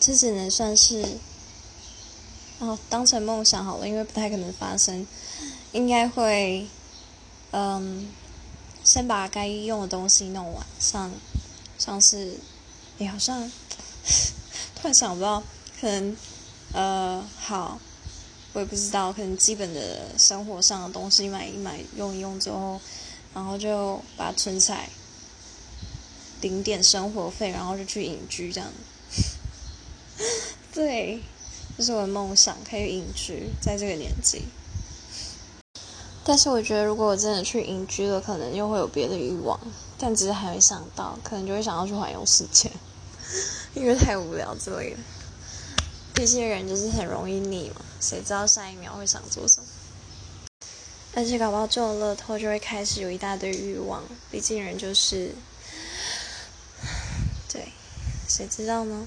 这只能算是哦，当成梦想好了，因为不太可能发生。应该会，嗯，先把该用的东西弄完，像像是，哎，好像 突然想不到，可能呃，好，我也不知道，可能基本的生活上的东西买一买，用一用之后，然后就把它存起来，顶点生活费，然后就去隐居这样。对，这是我的梦想，可以隐居，在这个年纪。但是我觉得，如果我真的去隐居了，可能又会有别的欲望，但只是还没想到，可能就会想要去环游世界，因为太无聊之类的。毕竟人就是很容易腻嘛，谁知道下一秒会想做什么？而且搞不好中了乐透，就会开始有一大堆欲望。毕竟人就是，对，谁知道呢？